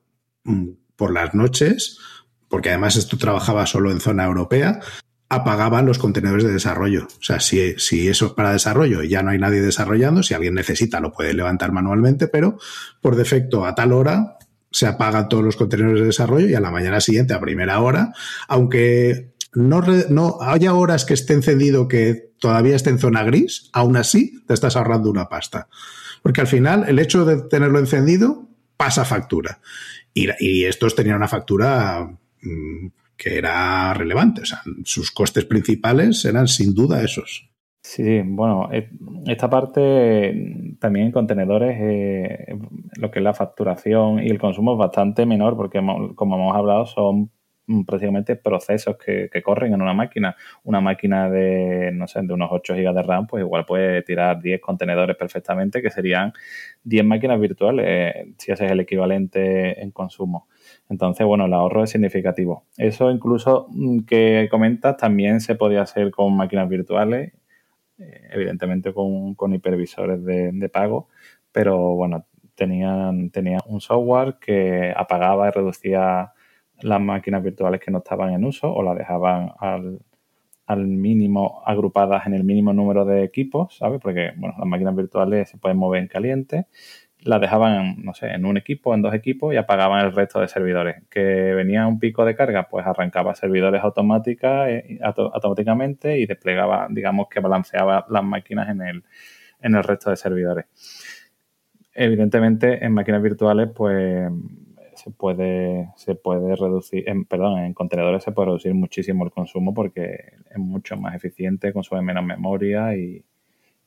mm, por las noches, porque además esto trabajaba solo en zona europea, apagaban los contenedores de desarrollo. O sea, si, si eso es para desarrollo y ya no hay nadie desarrollando, si alguien necesita lo puede levantar manualmente, pero por defecto a tal hora se apagan todos los contenedores de desarrollo y a la mañana siguiente, a primera hora, aunque no, no haya horas que esté encendido que todavía esté en zona gris, aún así te estás ahorrando una pasta. Porque al final el hecho de tenerlo encendido pasa factura. Y, estos tenían una factura mm, que era relevante. O sea, sus costes principales eran sin duda esos. Sí, bueno, esta parte también en contenedores, eh, lo que es la facturación y el consumo es bastante menor porque, como hemos hablado, son prácticamente procesos que, corren en una máquina. Una máquina de, no sé, de unos 8 GB de RAM, pues igual puede tirar 10 contenedores perfectamente, que serían 10 máquinas virtuales, eh, si ese es el equivalente en consumo. Entonces, bueno, el ahorro es significativo. Eso incluso mm, que comentas también se podía hacer con máquinas virtuales eh, evidentemente con, hipervisores de, pago, pero bueno, tenían, tenían un software que apagaba y reducía las máquinas virtuales que no estaban en uso o las dejaban al, mínimo, agrupadas en el mínimo número de equipos, ¿sabes? Porque, bueno, las máquinas virtuales se pueden mover en caliente la dejaban, no sé, en un equipo, en dos equipos y apagaban el resto de servidores. Que venía un pico de carga, pues arrancaba servidores automática, eh, automáticamente y desplegaba, digamos que balanceaba las máquinas en el, en el resto de servidores. Evidentemente, en máquinas virtuales, pues se puede, se puede reducir, en, perdón, en contenedores se puede reducir muchísimo el consumo porque es mucho más eficiente, consume menos memoria y,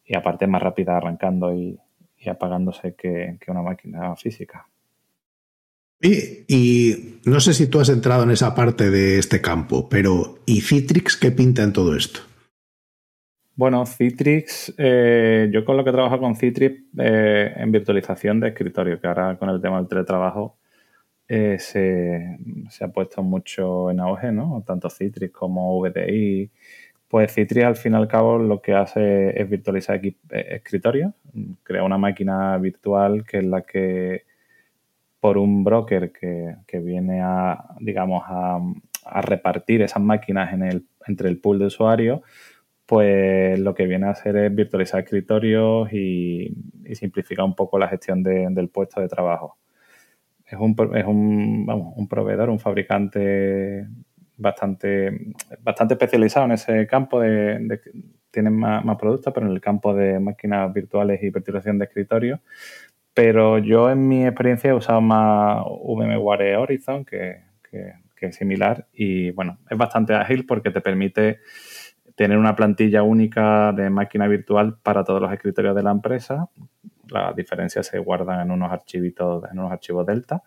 y aparte es más rápida arrancando y, y apagándose que, una máquina física. Y, y, no sé si tú has entrado en esa parte de este campo, pero ¿y Citrix qué pinta en todo esto? Bueno, Citrix, eh, yo con lo que trabajo con Citrix eh, en virtualización de escritorio, que ahora con el tema del teletrabajo eh, se, ha puesto mucho en auge, ¿no? Tanto Citrix como VDI pues Citrix al fin y al cabo lo que hace es virtualizar eh, escritorios, crea una máquina virtual que es la que por un broker que, viene a, digamos, a, repartir esas máquinas en el, entre el pool de usuarios, pues lo que viene a hacer es virtualizar escritorios y simplificar un poco la gestión del puesto de trabajo. Es un, es un, vamos, un proveedor, un fabricante bastante, bastante especializado en ese campo de, tienen más, productos, pero en el campo de máquinas virtuales y virtualización de escritorio. Pero yo en mi experiencia he usado más VMware Horizon, que, que, es similar, y bueno, es bastante ágil porque te permite tener una plantilla única de máquina virtual para todos los escritorios de la empresa. Las diferencias se guardan en unos archivitos, en unos archivos Delta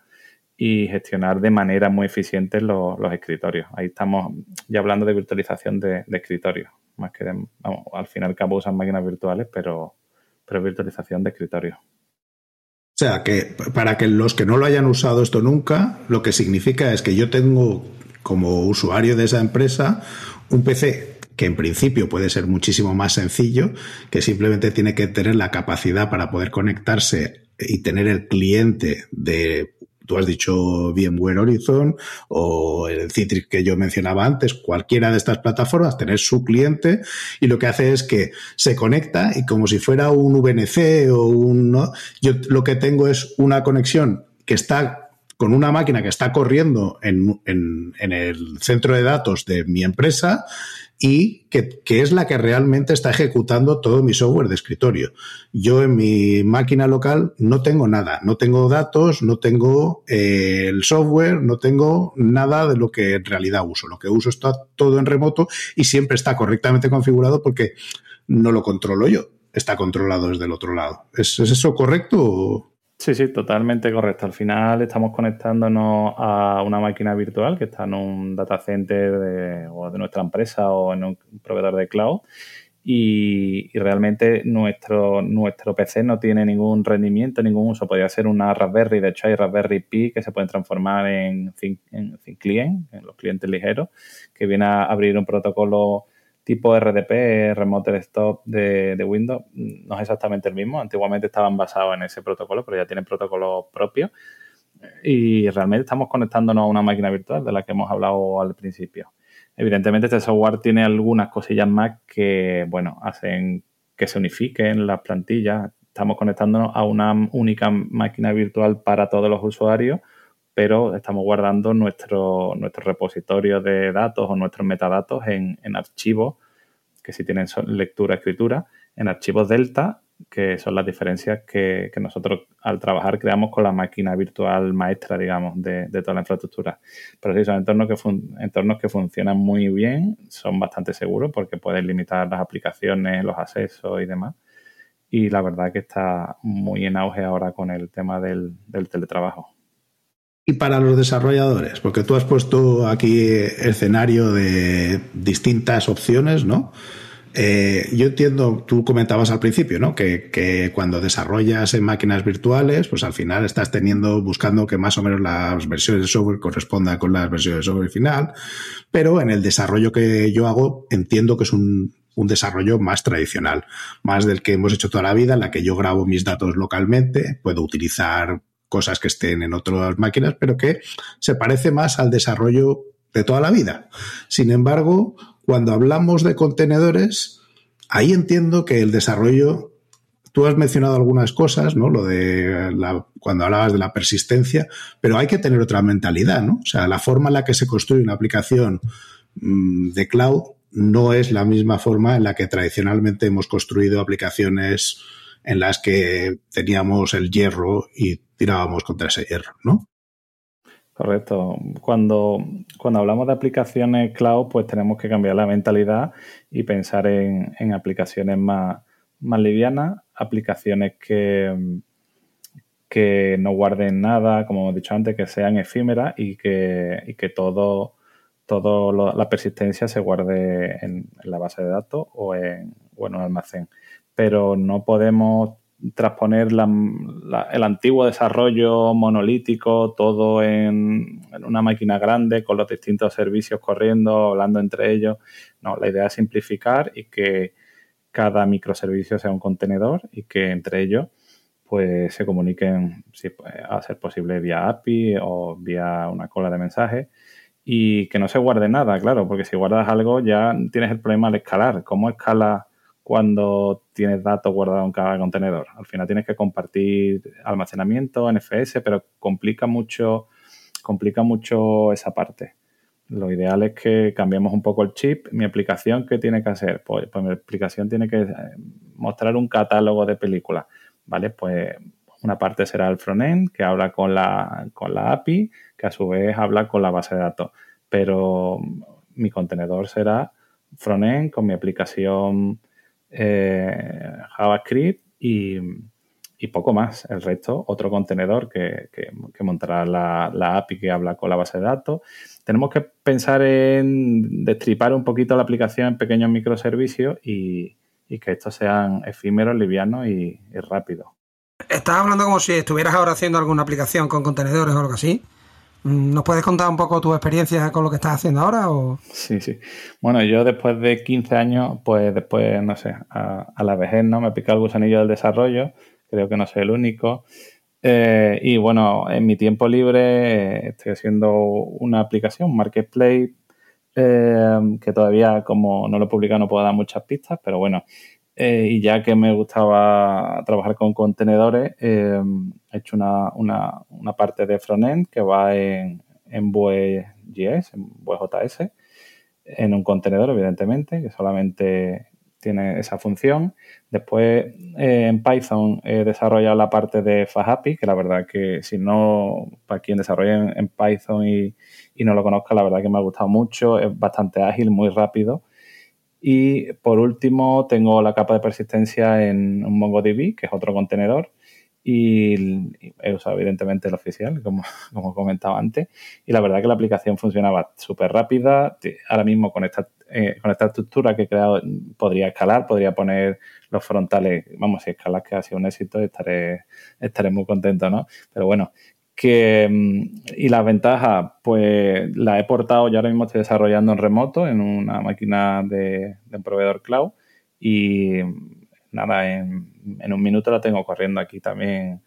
y gestionar de manera muy eficiente los, escritorios. Ahí estamos ya hablando de virtualización de, escritorios, más que de, vamos, al final cabo usan máquinas virtuales, pero, pero virtualización de escritorios. O sea, que para que los que no lo hayan usado esto nunca, lo que significa es que yo tengo como usuario de esa empresa un PC que en principio puede ser muchísimo más sencillo, que simplemente tiene que tener la capacidad para poder conectarse y tener el cliente de tú has dicho VMware Horizon o el Citrix que yo mencionaba antes, cualquiera de estas plataformas, tener su cliente y lo que hace es que se conecta y como si fuera un VNC o un... Yo lo que tengo es una conexión que está con una máquina que está corriendo en, en, en el centro de datos de mi empresa y que, es la que realmente está ejecutando todo mi software de escritorio. Yo en mi máquina local no tengo nada, no tengo datos, no tengo eh, el software, no tengo nada de lo que en realidad uso. Lo que uso está todo en remoto y siempre está correctamente configurado porque no lo controlo yo, está controlado desde el otro lado. ¿Es, es eso correcto? Sí, sí, totalmente correcto. Al final estamos conectándonos a una máquina virtual que está en un data center de, o de nuestra empresa o en un proveedor de cloud y, realmente nuestro, nuestro PC no tiene ningún rendimiento, ningún uso. Podría ser una Raspberry, de hecho hay Raspberry Pi que se pueden transformar en en Client, en los clientes ligeros, que viene a abrir un protocolo tipo RDP, Remote Desktop de, Windows, no es exactamente el mismo. Antiguamente estaban basados en ese protocolo, pero ya tienen protocolo propio. Y realmente estamos conectándonos a una máquina virtual de la que hemos hablado al principio. Evidentemente, este software tiene algunas cosillas más que, bueno, hacen que se unifiquen las plantillas. Estamos conectándonos a una única máquina virtual para todos los usuarios pero estamos guardando nuestro, nuestro repositorio de datos o nuestros metadatos en, archivos, que si tienen lectura, escritura, en archivos Delta que son las diferencias que, nosotros al trabajar creamos con la máquina virtual maestra, digamos, de, toda la infraestructura. Pero sí, son entornos que, funcionan muy bien, son bastante seguros porque pueden limitar las aplicaciones, los accesos y demás. Y la verdad que está muy en auge ahora con el tema del teletrabajo. Y para los desarrolladores, porque tú has puesto aquí escenario de distintas opciones, ¿no? Eh, yo entiendo, tú comentabas al principio, ¿no? Que, cuando desarrollas en máquinas virtuales, pues al final estás teniendo, buscando que más o menos las versiones de software correspondan con las versiones de software final, pero en el desarrollo que yo hago entiendo que es un, un desarrollo más tradicional, más del que hemos hecho toda la vida, en la que yo grabo mis datos localmente, puedo utilizar cosas que estén en otras máquinas, pero que se parece más al desarrollo de toda la vida. Sin embargo, cuando hablamos de contenedores, ahí entiendo que el desarrollo, tú has mencionado algunas cosas, ¿no? Lo de cuando hablabas de la persistencia, pero hay que tener otra mentalidad, ¿no? O sea, la forma en la que se construye una aplicación mm, de cloud no es la misma forma en la que tradicionalmente hemos construido aplicaciones en las que teníamos el hierro y tirábamos contra ese hierro, ¿no? Correcto. Cuando, cuando hablamos de aplicaciones cloud, pues tenemos que cambiar la mentalidad y pensar en, aplicaciones más, más livianas, aplicaciones que, que no guarden nada, como hemos dicho antes, que sean efímeras y que, y que todo, todo la persistencia se guarde en, la base de datos o en, o en un almacén. Pero no podemos transponer el antiguo desarrollo monolítico, todo en, una máquina grande, con los distintos servicios corriendo, hablando entre ellos. No, la idea es simplificar y que cada microservicio sea un contenedor y que entre ellos pues se comuniquen, si a ser posible, vía API o vía una cola de mensajes y que no se guarde nada, claro, porque si guardas algo ya tienes el problema al escalar. ¿Cómo escala cuando tienes datos guardados en cada contenedor. Al final tienes que compartir almacenamiento, NFS, pero complica mucho, complica mucho esa parte. Lo ideal es que cambiemos un poco el chip. Mi aplicación, ¿qué tiene que hacer? Pues, pues mi aplicación tiene que eh, mostrar un catálogo de películas. ¿Vale? Pues una parte será el frontend, que habla con la, con la API, que a su vez habla con la base de datos. Pero mi contenedor será frontend con mi aplicación eh, JavaScript y, poco más. El resto, otro contenedor que, montará la, API que habla con la base de datos. Tenemos que pensar en destripar un poquito la aplicación en pequeños microservicios y, que estos sean efímeros, livianos y, y rápidos. Estás hablando como si estuvieras ahora haciendo alguna aplicación con contenedores o algo así. Mm, ¿Nos puedes contar un poco tu experiencia con lo que estás haciendo ahora? O? Sí, sí. Bueno, yo después de 15 años, pues después, no sé, a, la vejez, ¿no? Me pica el gusanillo del desarrollo. Creo que no soy el único. Eh, y bueno, en mi tiempo libre estoy haciendo una aplicación, Marketplace, eh, que todavía como no lo he publicado no puedo dar muchas pistas, pero bueno, eh, y ya que me gustaba trabajar con contenedores, eh, he hecho una, una, una, parte de frontend que va en, en Vue.js, en Vue.js, en un contenedor, evidentemente, que solamente tiene esa función. Después, eh, en Python he desarrollado la parte de FastAPI, que la verdad que si no, para quien desarrolle en, Python y, y no lo conozca, la verdad que me ha gustado mucho, es bastante ágil, muy rápido y por último, tengo la capa de persistencia en un MongoDB, que es otro contenedor. Y he usado evidentemente el oficial, como, como comentaba antes. Y la verdad que la aplicación funcionaba súper rápida. Ahora mismo con esta, eh, con esta estructura que he creado podría escalar, podría poner los frontales. Vamos, si escalas que ha sido un éxito, estaré, estaré muy contento, ¿no? Pero bueno, que, mm, y las ventajas, pues la he portado, yo ahora mismo estoy desarrollando en remoto, en una máquina de, un proveedor cloud. Y nada, en, un minuto la tengo corriendo aquí también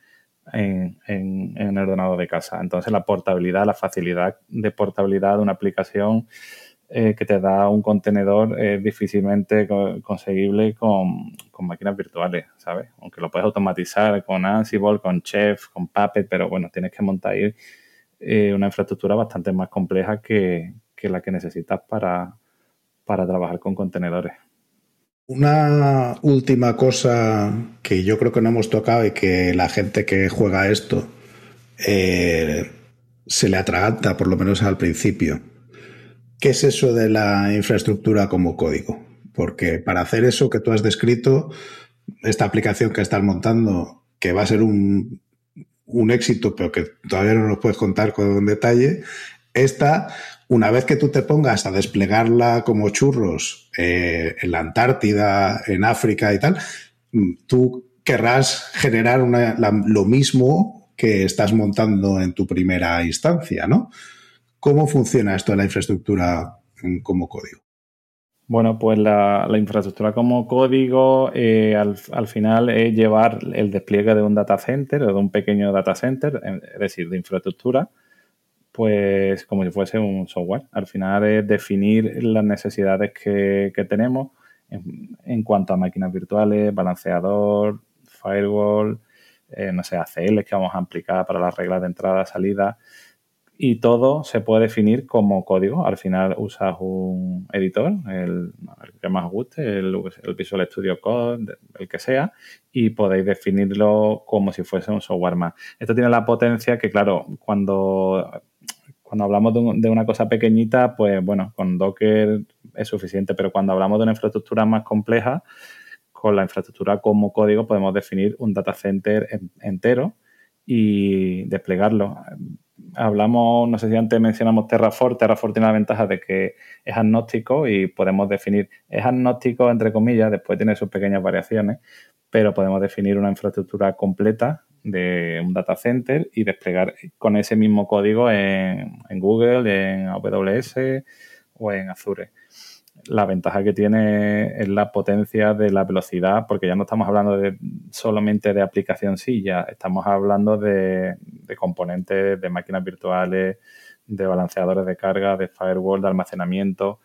en, en, el ordenador de casa. Entonces la portabilidad, la facilidad de portabilidad de una aplicación eh, que te da un contenedor es difícilmente conseguible con, máquinas virtuales, ¿sabes? Aunque lo puedes automatizar con Ansible, con Chef, con Puppet, pero bueno, tienes que montar ahí eh, una infraestructura bastante más compleja que, la que necesitas para, para trabajar con contenedores. Una última cosa que yo creo que no hemos tocado y que la gente que juega esto eh, se le atraganta, por lo menos al principio. ¿Qué es eso de la infraestructura como código? Porque para hacer eso que tú has descrito, esta aplicación que estás montando, que va a ser un, un éxito, pero que todavía no nos puedes contar con detalle, esta, una vez que tú te pongas a desplegarla como churros eh, en la Antártida, en África y tal, tú querrás generar lo mismo que estás montando en tu primera instancia, ¿no? ¿Cómo funciona esto de la infraestructura como código? Bueno, pues la, infraestructura como código eh, al, final es llevar el despliegue de un data center o de un pequeño data center, es decir, de infraestructura, pues como si fuese un software. Al final es definir las necesidades que, tenemos en, cuanto a máquinas virtuales, balanceador, firewall, eh, no sé, ACL que vamos a aplicar para las reglas de entrada, salida y todo se puede definir como código. Al final usas un editor, el, que más guste, el, Visual Studio Code, el que sea, y podéis definirlo como si fuese un software más. Esto tiene la potencia que, claro, cuando, cuando hablamos de, una cosa pequeñita, pues bueno, con Docker es suficiente, pero cuando hablamos de una infraestructura más compleja, con la infraestructura como código podemos definir un data center entero y desplegarlo hablamos, no sé si antes mencionamos Terraform, Terraform tiene la ventaja de que es agnóstico y podemos definir, es agnóstico entre comillas, después tiene sus pequeñas variaciones, pero podemos definir una infraestructura completa de un data center y desplegar con ese mismo código en, en Google, en AWS o en Azure la ventaja que tiene es la potencia de la velocidad, porque ya no estamos hablando de solamente de aplicación ya estamos hablando de, componentes, de máquinas virtuales, de balanceadores de carga, de firewall, de almacenamiento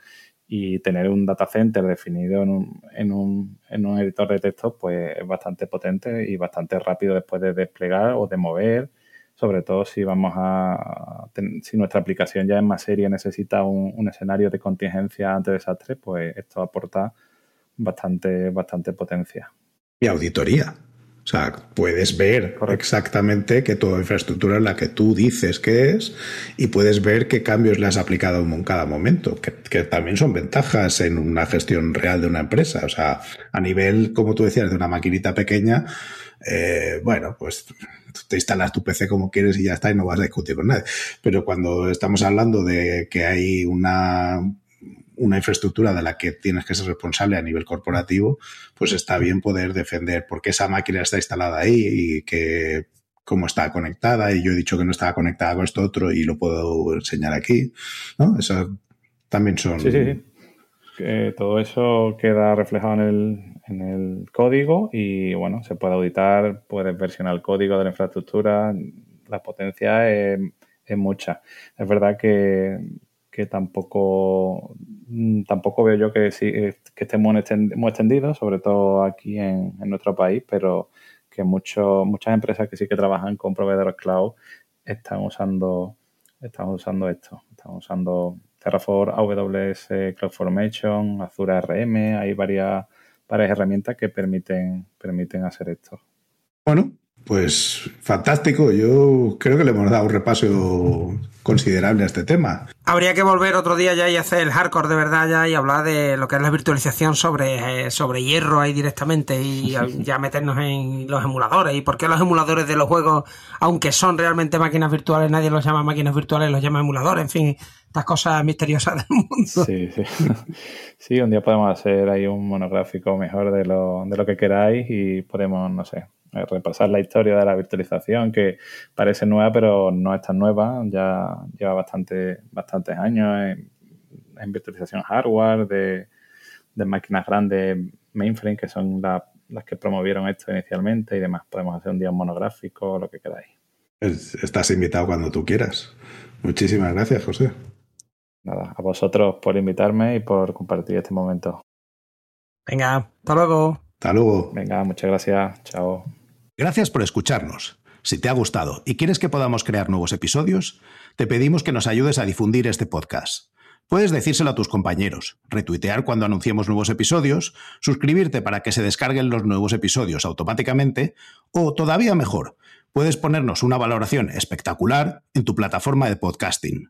y tener un data center definido en un, en un, en un editor de texto pues es bastante potente y bastante rápido después de desplegar o de mover sobre todo si vamos a, si nuestra aplicación ya es más seria, necesita un, escenario de contingencia ante desastre, pues esto aporta bastante, bastante potencia. Y auditoría. O sea, puedes ver exactamente que tu infraestructura es la que tú dices que es y puedes ver qué cambios le has aplicado en cada momento, que, que, también son ventajas en una gestión real de una empresa. O sea, a nivel, como tú decías, de una maquinita pequeña, eh, bueno, pues te instalas tu PC como quieres y ya está y no vas a discutir con nadie. Pero cuando estamos hablando de que hay una, una infraestructura de la que tienes que ser responsable a nivel corporativo, pues está bien poder defender por qué esa máquina está instalada ahí y que cómo está conectada y yo he dicho que no estaba conectada con esto otro y lo puedo enseñar aquí, ¿no? Eso también son... Sí, sí, todo eso queda reflejado en el, en el código y bueno, se puede auditar, puedes versionar el código de la infraestructura, la potencia es, mucha. Es verdad que, tampoco, mm, tampoco veo yo que, sí, que esté muy extendido, sobre todo aquí en, nuestro país, pero que muchas empresas que sí que trabajan con proveedores cloud están usando, están usando esto, están usando Terraform, AWS CloudFormation, Azure RM, hay varias varias herramientas que permiten, permiten hacer esto. Bueno, pues fantástico. Yo creo que le hemos dado un repaso considerable a este tema. Habría que volver otro día ya y hacer el hardcore de verdad ya y hablar de lo que es la virtualización sobre, eh, sobre hierro ahí directamente y ya meternos en los emuladores y por qué los emuladores de los juegos, aunque son realmente máquinas virtuales, nadie los llama máquinas virtuales, los llama emuladores, en fin, estas cosas misteriosas del mundo. Sí, sí. Sí, un día podemos hacer ahí un monográfico mejor de lo, de lo que queráis y podemos, no sé, repasar la historia de la virtualización, que parece nueva, pero no es tan nueva, ya lleva bastante, bastantes años en, virtualización hardware, de, máquinas grandes, mainframe, que son las que promovieron esto inicialmente y demás. Podemos hacer un día monográfico, lo que queráis. Estás invitado cuando tú quieras. Muchísimas gracias, José. Nada, a vosotros por invitarme y por compartir este momento. Venga, hasta luego. Hasta luego. Venga, muchas gracias. Chao. Gracias por escucharnos. Si te ha gustado y quieres que podamos crear nuevos episodios, te pedimos que nos ayudes a difundir este podcast. Puedes decírselo a tus compañeros, retuitear cuando anunciemos nuevos episodios, suscribirte para que se descarguen los nuevos episodios automáticamente o, todavía mejor, puedes ponernos una valoración espectacular en tu plataforma de podcasting.